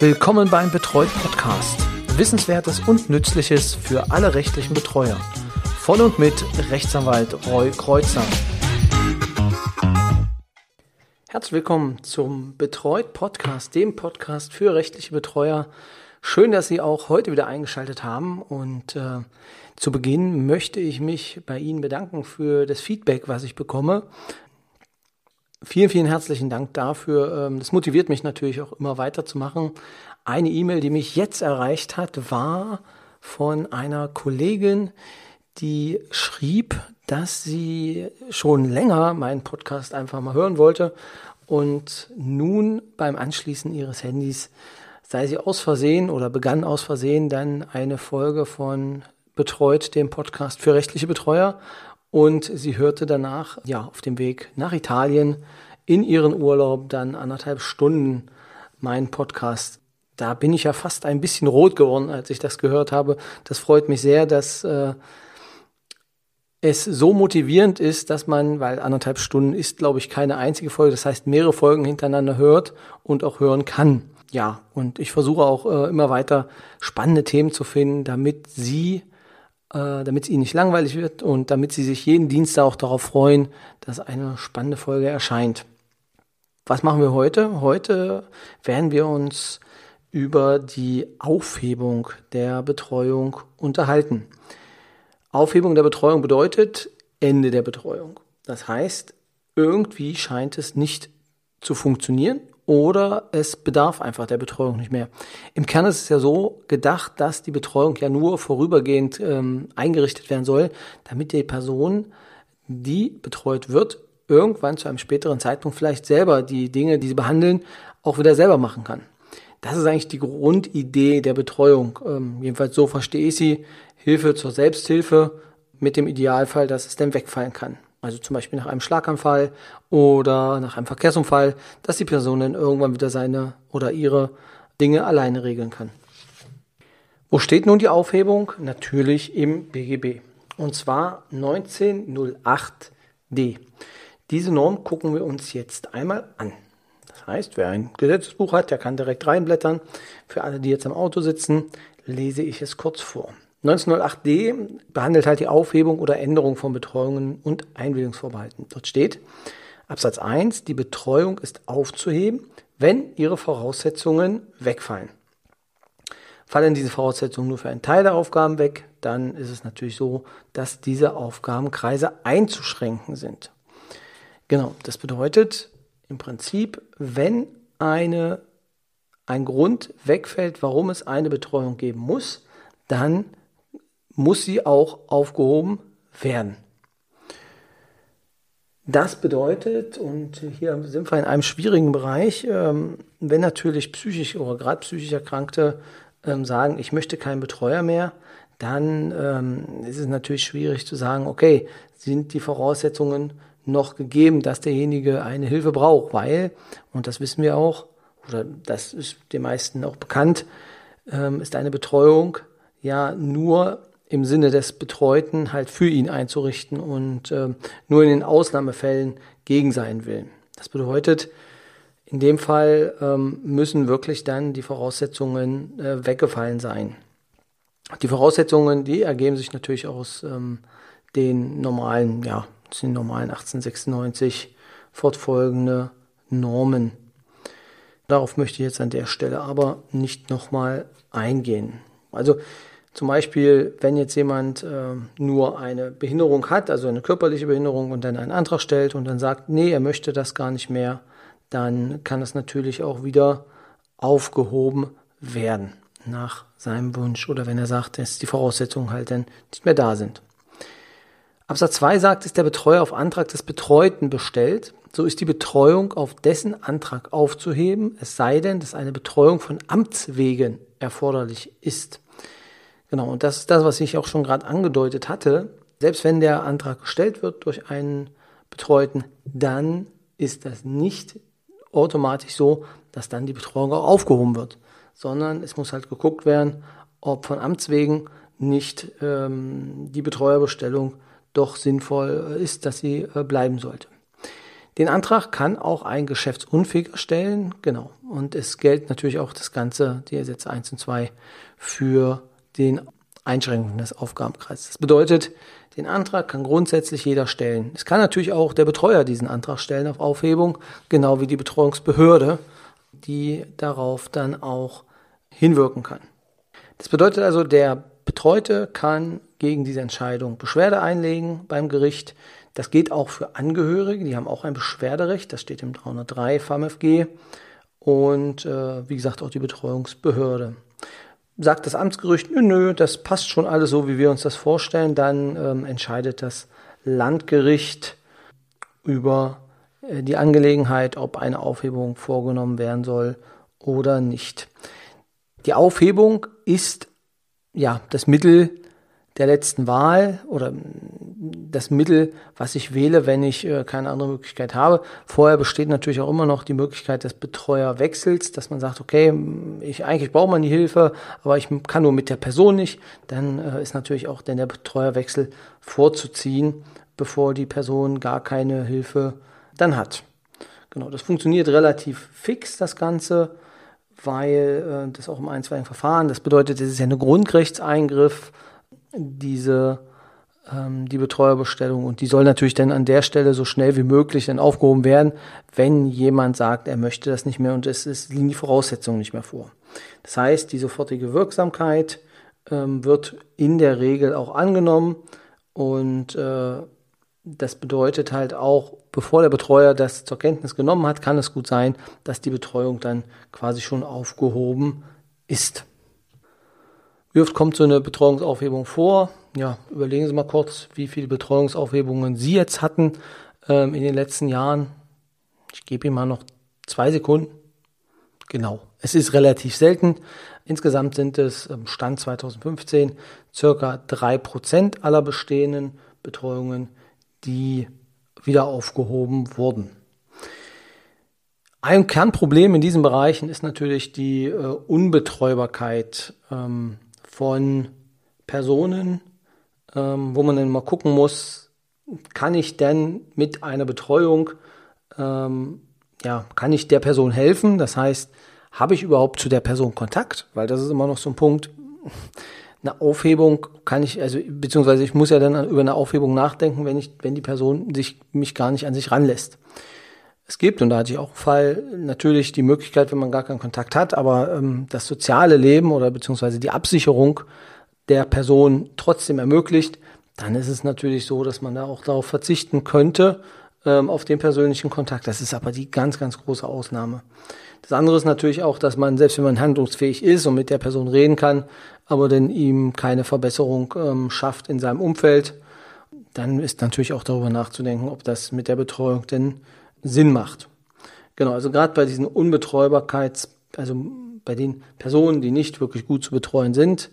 Willkommen beim Betreut Podcast. Wissenswertes und Nützliches für alle rechtlichen Betreuer. Von und mit Rechtsanwalt Roy Kreuzer. Herzlich willkommen zum Betreut Podcast, dem Podcast für rechtliche Betreuer. Schön, dass Sie auch heute wieder eingeschaltet haben und äh, zu Beginn möchte ich mich bei Ihnen bedanken für das Feedback, was ich bekomme. Vielen, vielen herzlichen Dank dafür. Ähm, das motiviert mich natürlich auch immer weiterzumachen. Eine E-Mail, die mich jetzt erreicht hat, war von einer Kollegin, die schrieb, dass sie schon länger meinen Podcast einfach mal hören wollte und nun beim Anschließen ihres Handys sei sie aus Versehen oder begann aus Versehen dann eine Folge von Betreut, dem Podcast für rechtliche Betreuer und sie hörte danach, ja, auf dem Weg nach Italien in ihren Urlaub dann anderthalb Stunden meinen Podcast. Da bin ich ja fast ein bisschen rot geworden, als ich das gehört habe. Das freut mich sehr, dass äh, es so motivierend ist, dass man, weil anderthalb Stunden ist, glaube ich, keine einzige Folge, das heißt mehrere Folgen hintereinander hört und auch hören kann. Ja, und ich versuche auch äh, immer weiter spannende Themen zu finden, damit Sie äh, damit es ihnen nicht langweilig wird und damit sie sich jeden Dienstag auch darauf freuen, dass eine spannende Folge erscheint. Was machen wir heute? Heute werden wir uns über die Aufhebung der Betreuung unterhalten. Aufhebung der Betreuung bedeutet Ende der Betreuung. Das heißt, irgendwie scheint es nicht zu funktionieren oder es bedarf einfach der Betreuung nicht mehr. Im Kern ist es ja so gedacht, dass die Betreuung ja nur vorübergehend ähm, eingerichtet werden soll, damit die Person, die betreut wird, irgendwann zu einem späteren Zeitpunkt vielleicht selber die Dinge, die sie behandeln, auch wieder selber machen kann. Das ist eigentlich die Grundidee der Betreuung. Ähm, jedenfalls so verstehe ich sie. Hilfe zur Selbsthilfe mit dem Idealfall, dass es dann wegfallen kann also zum Beispiel nach einem Schlaganfall oder nach einem Verkehrsunfall, dass die Person dann irgendwann wieder seine oder ihre Dinge alleine regeln kann. Wo steht nun die Aufhebung? Natürlich im BGB. Und zwar 1908d. Diese Norm gucken wir uns jetzt einmal an. Das heißt, wer ein Gesetzesbuch hat, der kann direkt reinblättern. Für alle, die jetzt im Auto sitzen, lese ich es kurz vor. 1908d behandelt halt die Aufhebung oder Änderung von Betreuungen und Einwilligungsvorbehalten. Dort steht Absatz 1, die Betreuung ist aufzuheben, wenn ihre Voraussetzungen wegfallen. Fallen diese Voraussetzungen nur für einen Teil der Aufgaben weg, dann ist es natürlich so, dass diese Aufgabenkreise einzuschränken sind. Genau, das bedeutet im Prinzip, wenn eine, ein Grund wegfällt, warum es eine Betreuung geben muss, dann muss sie auch aufgehoben werden. Das bedeutet, und hier sind wir in einem schwierigen Bereich, ähm, wenn natürlich psychisch oder gerade psychisch Erkrankte ähm, sagen, ich möchte keinen Betreuer mehr, dann ähm, ist es natürlich schwierig zu sagen, okay, sind die Voraussetzungen noch gegeben, dass derjenige eine Hilfe braucht, weil, und das wissen wir auch, oder das ist den meisten auch bekannt, ist eine Betreuung ja nur im Sinne des Betreuten halt für ihn einzurichten und äh, nur in den Ausnahmefällen gegen seinen Willen. Das bedeutet, in dem Fall ähm, müssen wirklich dann die Voraussetzungen äh, weggefallen sein. Die Voraussetzungen, die ergeben sich natürlich aus ähm, den normalen, ja, den normalen 1896 fortfolgende Normen. Darauf möchte ich jetzt an der Stelle aber nicht nochmal eingehen. Also zum Beispiel, wenn jetzt jemand äh, nur eine Behinderung hat, also eine körperliche Behinderung und dann einen Antrag stellt und dann sagt, nee, er möchte das gar nicht mehr, dann kann das natürlich auch wieder aufgehoben werden nach seinem Wunsch oder wenn er sagt, dass die Voraussetzungen halt dann nicht mehr da sind. Absatz 2 sagt, ist der Betreuer auf Antrag des Betreuten bestellt, so ist die Betreuung auf dessen Antrag aufzuheben, es sei denn, dass eine Betreuung von Amts wegen erforderlich ist. Genau, und das ist das, was ich auch schon gerade angedeutet hatte. Selbst wenn der Antrag gestellt wird durch einen Betreuten, dann ist das nicht automatisch so, dass dann die Betreuung auch aufgehoben wird, sondern es muss halt geguckt werden, ob von Amts wegen nicht ähm, die Betreuerbestellung doch sinnvoll ist, dass sie äh, bleiben sollte. Den Antrag kann auch ein Geschäftsunfähiger stellen, genau. Und es gilt natürlich auch das Ganze, die Sätze 1 und 2, für den Einschränkungen des Aufgabenkreises. Das bedeutet, den Antrag kann grundsätzlich jeder stellen. Es kann natürlich auch der Betreuer diesen Antrag stellen auf Aufhebung, genau wie die Betreuungsbehörde, die darauf dann auch hinwirken kann. Das bedeutet also, der Betreute kann gegen diese Entscheidung Beschwerde einlegen beim Gericht. Das geht auch für Angehörige, die haben auch ein Beschwerderecht, das steht im 303 FAMFG und äh, wie gesagt auch die Betreuungsbehörde. Sagt das Amtsgericht, nö, nö, das passt schon alles so, wie wir uns das vorstellen, dann ähm, entscheidet das Landgericht über äh, die Angelegenheit, ob eine Aufhebung vorgenommen werden soll oder nicht. Die Aufhebung ist ja das Mittel der letzten Wahl oder das Mittel, was ich wähle, wenn ich äh, keine andere Möglichkeit habe. Vorher besteht natürlich auch immer noch die Möglichkeit des Betreuerwechsels, dass man sagt, okay, ich eigentlich brauche man die Hilfe, aber ich kann nur mit der Person nicht. Dann äh, ist natürlich auch denn der Betreuerwechsel vorzuziehen, bevor die Person gar keine Hilfe dann hat. Genau, das funktioniert relativ fix, das Ganze, weil äh, das auch im einstweiligen Verfahren, das bedeutet, es ist ja ein Grundrechtseingriff, diese ähm, die Betreuerbestellung und die soll natürlich dann an der Stelle so schnell wie möglich dann aufgehoben werden, wenn jemand sagt, er möchte das nicht mehr und es, es liegen die Voraussetzungen nicht mehr vor. Das heißt, die sofortige Wirksamkeit ähm, wird in der Regel auch angenommen und äh, das bedeutet halt auch, bevor der Betreuer das zur Kenntnis genommen hat, kann es gut sein, dass die Betreuung dann quasi schon aufgehoben ist. Wie oft kommt so eine Betreuungsaufhebung vor? Ja, überlegen Sie mal kurz, wie viele Betreuungsaufhebungen Sie jetzt hatten ähm, in den letzten Jahren. Ich gebe Ihnen mal noch zwei Sekunden. Genau, es ist relativ selten. Insgesamt sind es ähm, Stand 2015 circa drei Prozent aller bestehenden Betreuungen, die wieder aufgehoben wurden. Ein Kernproblem in diesen Bereichen ist natürlich die äh, Unbetreubarkeit ähm, von Personen, ähm, wo man dann mal gucken muss, kann ich denn mit einer Betreuung, ähm, ja, kann ich der Person helfen? Das heißt, habe ich überhaupt zu der Person Kontakt? Weil das ist immer noch so ein Punkt. Eine Aufhebung kann ich, also beziehungsweise ich muss ja dann über eine Aufhebung nachdenken, wenn ich, wenn die Person sich mich gar nicht an sich ranlässt. Es gibt, und da hatte ich auch einen Fall, natürlich die Möglichkeit, wenn man gar keinen Kontakt hat, aber ähm, das soziale Leben oder beziehungsweise die Absicherung der Person trotzdem ermöglicht, dann ist es natürlich so, dass man da auch darauf verzichten könnte, ähm, auf den persönlichen Kontakt. Das ist aber die ganz, ganz große Ausnahme. Das andere ist natürlich auch, dass man, selbst wenn man handlungsfähig ist und mit der Person reden kann, aber denn ihm keine Verbesserung ähm, schafft in seinem Umfeld, dann ist natürlich auch darüber nachzudenken, ob das mit der Betreuung denn Sinn macht. Genau, also gerade bei diesen Unbetreubarkeits, also bei den Personen, die nicht wirklich gut zu betreuen sind,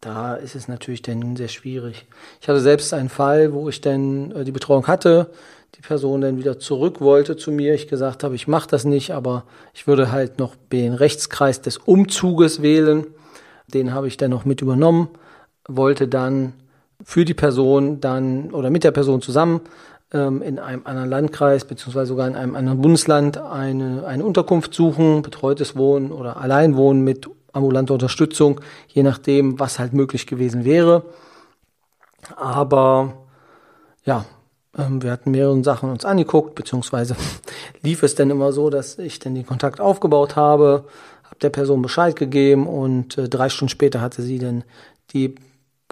da ist es natürlich dann sehr schwierig. Ich hatte selbst einen Fall, wo ich dann äh, die Betreuung hatte, die Person dann wieder zurück wollte zu mir. Ich gesagt habe, ich mache das nicht, aber ich würde halt noch den Rechtskreis des Umzuges wählen. Den habe ich dann noch mit übernommen, wollte dann für die Person dann oder mit der Person zusammen ähm, in einem anderen Landkreis beziehungsweise sogar in einem anderen Bundesland eine, eine Unterkunft suchen, betreutes Wohnen oder Alleinwohnen mit ambulanter Unterstützung, je nachdem, was halt möglich gewesen wäre. Aber ja, ähm, wir hatten mehrere Sachen uns angeguckt, beziehungsweise lief es dann immer so, dass ich dann den Kontakt aufgebaut habe, habe der Person Bescheid gegeben und äh, drei Stunden später hatte sie dann die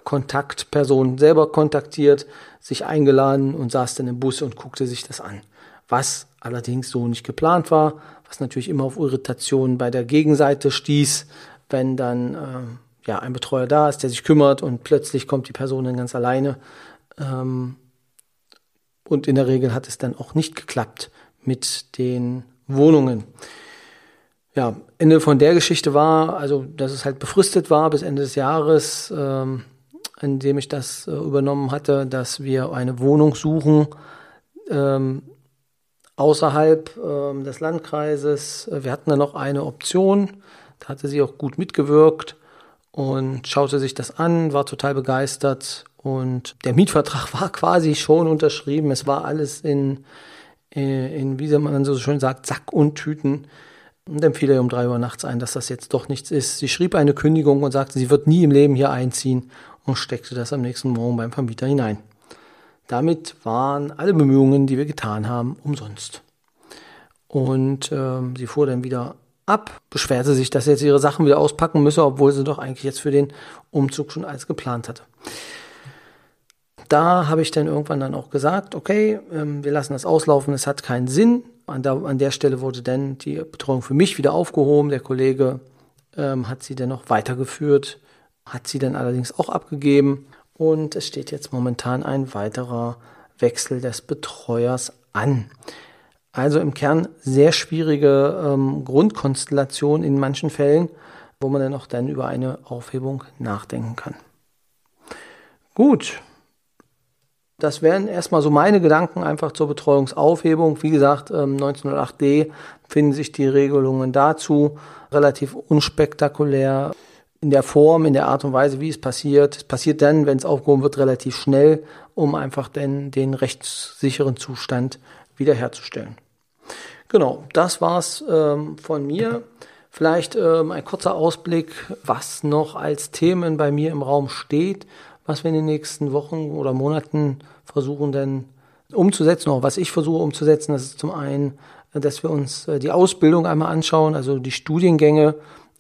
Kontaktperson selber kontaktiert, sich eingeladen und saß dann im Bus und guckte sich das an. Was allerdings so nicht geplant war, was natürlich immer auf Irritationen bei der Gegenseite stieß, wenn dann äh, ja ein Betreuer da ist, der sich kümmert und plötzlich kommt die Person dann ganz alleine. Ähm, und in der Regel hat es dann auch nicht geklappt mit den Wohnungen. Ja, Ende von der Geschichte war, also dass es halt befristet war bis Ende des Jahres. Ähm, in dem ich das äh, übernommen hatte, dass wir eine Wohnung suchen ähm, außerhalb ähm, des Landkreises. Wir hatten dann noch eine Option, da hatte sie auch gut mitgewirkt und schaute sich das an, war total begeistert und der Mietvertrag war quasi schon unterschrieben. Es war alles in, äh, in, wie man so schön sagt, Sack und Tüten und dann fiel ihr um drei Uhr nachts ein, dass das jetzt doch nichts ist. Sie schrieb eine Kündigung und sagte, sie wird nie im Leben hier einziehen und steckte das am nächsten Morgen beim Vermieter hinein. Damit waren alle Bemühungen, die wir getan haben, umsonst. Und äh, sie fuhr dann wieder ab, beschwerte sich, dass sie jetzt ihre Sachen wieder auspacken müsse, obwohl sie doch eigentlich jetzt für den Umzug schon alles geplant hatte. Da habe ich dann irgendwann dann auch gesagt, okay, ähm, wir lassen das auslaufen, es hat keinen Sinn. An der, an der Stelle wurde dann die Betreuung für mich wieder aufgehoben. Der Kollege ähm, hat sie dann noch weitergeführt, hat sie dann allerdings auch abgegeben. Und es steht jetzt momentan ein weiterer Wechsel des Betreuers an. Also im Kern sehr schwierige ähm, Grundkonstellation in manchen Fällen, wo man dann auch dann über eine Aufhebung nachdenken kann. Gut, das wären erstmal so meine Gedanken einfach zur Betreuungsaufhebung. Wie gesagt, 1908d ähm, finden sich die Regelungen dazu relativ unspektakulär in der Form, in der Art und Weise, wie es passiert. Es passiert dann, wenn es aufgehoben wird, relativ schnell, um einfach den, den rechtssicheren Zustand wiederherzustellen. Genau, das war's ähm, von mir. Vielleicht ähm, ein kurzer Ausblick, was noch als Themen bei mir im Raum steht was wir in den nächsten Wochen oder Monaten versuchen denn umzusetzen, auch was ich versuche umzusetzen. Das ist zum einen, dass wir uns äh, die Ausbildung einmal anschauen, also die Studiengänge,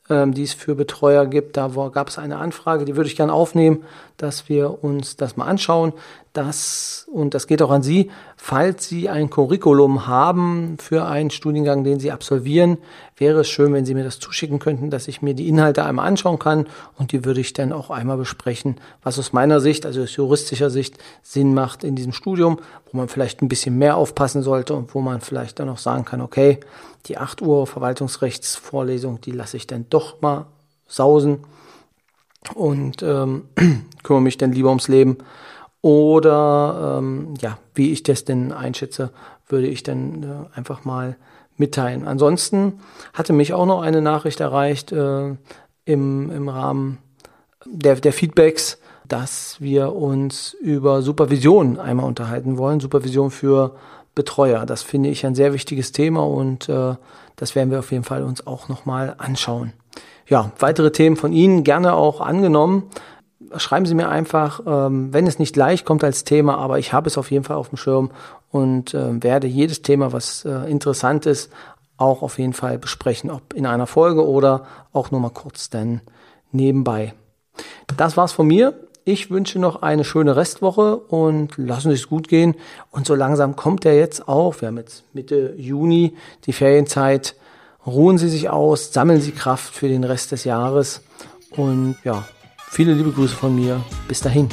ähm, die es für Betreuer gibt. Da gab es eine Anfrage, die würde ich gerne aufnehmen, dass wir uns das mal anschauen. Das, und das geht auch an Sie, falls Sie ein Curriculum haben für einen Studiengang, den Sie absolvieren, wäre es schön, wenn Sie mir das zuschicken könnten, dass ich mir die Inhalte einmal anschauen kann und die würde ich dann auch einmal besprechen, was aus meiner Sicht, also aus juristischer Sicht, Sinn macht in diesem Studium, wo man vielleicht ein bisschen mehr aufpassen sollte und wo man vielleicht dann auch sagen kann, okay, die 8 Uhr Verwaltungsrechtsvorlesung, die lasse ich dann doch mal sausen und ähm, kümmere mich dann lieber ums Leben oder ähm, ja, wie ich das denn einschätze, würde ich dann äh, einfach mal mitteilen. Ansonsten hatte mich auch noch eine Nachricht erreicht äh, im, im Rahmen der, der Feedbacks, dass wir uns über Supervision einmal unterhalten wollen. Supervision für Betreuer. Das finde ich ein sehr wichtiges Thema und äh, das werden wir auf jeden Fall uns auch nochmal anschauen. Ja, weitere Themen von Ihnen gerne auch angenommen schreiben Sie mir einfach, ähm, wenn es nicht gleich kommt als Thema, aber ich habe es auf jeden Fall auf dem Schirm und äh, werde jedes Thema, was äh, interessant ist, auch auf jeden Fall besprechen, ob in einer Folge oder auch nur mal kurz dann nebenbei. Das war's von mir. Ich wünsche noch eine schöne Restwoche und lassen Sie es gut gehen. Und so langsam kommt er jetzt auch. Wir haben jetzt Mitte Juni die Ferienzeit. Ruhen Sie sich aus, sammeln Sie Kraft für den Rest des Jahres und ja, Viele liebe Grüße von mir. Bis dahin.